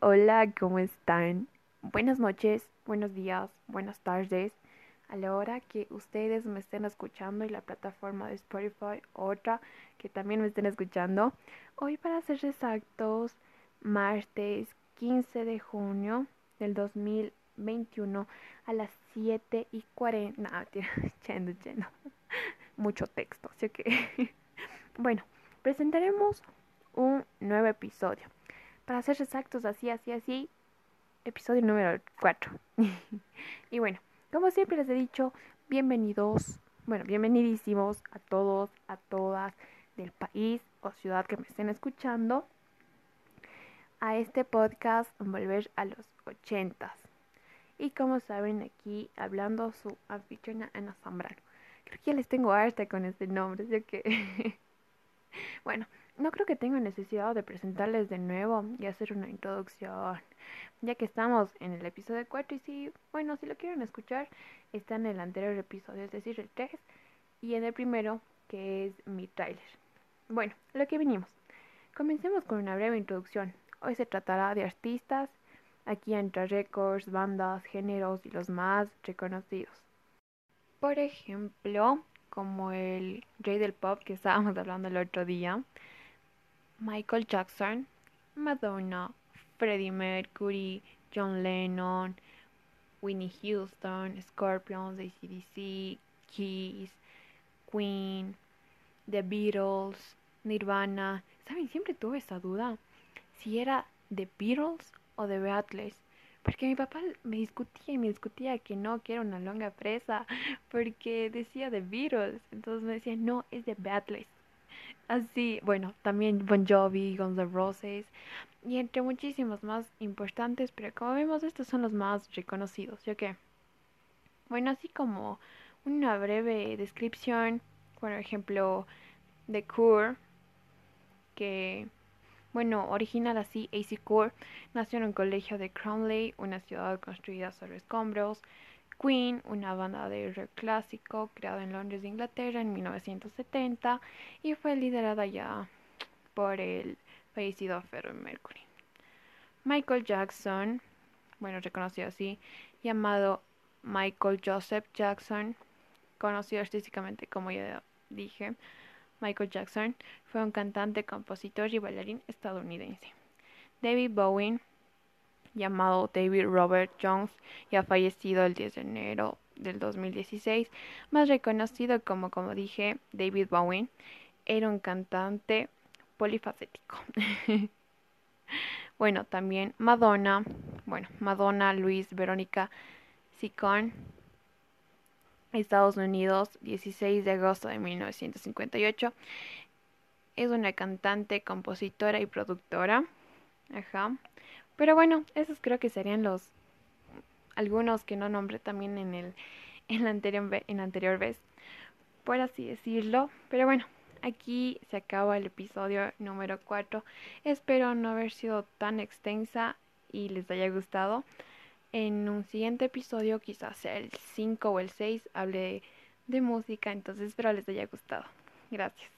Hola, ¿cómo están? Buenas noches, buenos días, buenas tardes. A la hora que ustedes me estén escuchando y la plataforma de Spotify, otra que también me estén escuchando. Hoy, para ser exactos, martes 15 de junio del 2021 a las 7 y 40. No, tira, chendo. Mucho texto, así que. bueno, presentaremos un nuevo episodio. Para ser exactos, así, así, así, episodio número 4. y bueno, como siempre les he dicho, bienvenidos, bueno, bienvenidísimos a todos, a todas del país o ciudad que me estén escuchando a este podcast Volver a los ochentas. Y como saben, aquí hablando su anfitriona Ana Zambrano. Creo que ya les tengo harta con este nombre, así que... bueno, no creo que tenga necesidad de presentarles de nuevo y hacer una introducción, ya que estamos en el episodio 4 y si, bueno, si lo quieren escuchar, está en el anterior episodio, es decir, el 3, y en el primero, que es mi trailer. Bueno, lo que vinimos. Comencemos con una breve introducción. Hoy se tratará de artistas, aquí entre récords, bandas, géneros y los más reconocidos. Por ejemplo, como el rey del pop que estábamos hablando el otro día, Michael Jackson, Madonna, Freddie Mercury, John Lennon, Winnie Houston, Scorpions, ACDC, Kiss, Queen, The Beatles, Nirvana. ¿Saben? Siempre tuve esa duda si era The Beatles o The Beatles. Porque mi papá me discutía y me discutía que no, que era una longa presa, porque decía The Beatles. Entonces me decía, no, es The Beatles. Así, bueno, también Bon Jovi, Guns N' Roses y entre muchísimos más importantes, pero como vemos estos son los más reconocidos, ¿yo qué? Bueno, así como una breve descripción, por ejemplo, de Cure, que, bueno, original así, AC Cure, nació en un colegio de Cromley, una ciudad construida sobre escombros, Queen, una banda de rock clásico creada en Londres, Inglaterra en 1970 y fue liderada ya por el fallecido Freddie Mercury. Michael Jackson, bueno, reconocido así, llamado Michael Joseph Jackson, conocido artísticamente como ya dije, Michael Jackson, fue un cantante, compositor y bailarín estadounidense. David Bowie, llamado David Robert Jones y ha fallecido el 10 de enero del 2016, más reconocido como, como dije, David Bowie, era un cantante polifacético. bueno, también Madonna, bueno, Madonna Luis Verónica Sicón, Estados Unidos, 16 de agosto de 1958. Es una cantante, compositora y productora. Ajá. Pero bueno, esos creo que serían los algunos que no nombré también en el en la anterior en la anterior vez, por así decirlo. Pero bueno, aquí se acaba el episodio número 4. Espero no haber sido tan extensa y les haya gustado. En un siguiente episodio, quizás sea el 5 o el 6, hable de, de música, entonces espero les haya gustado. Gracias.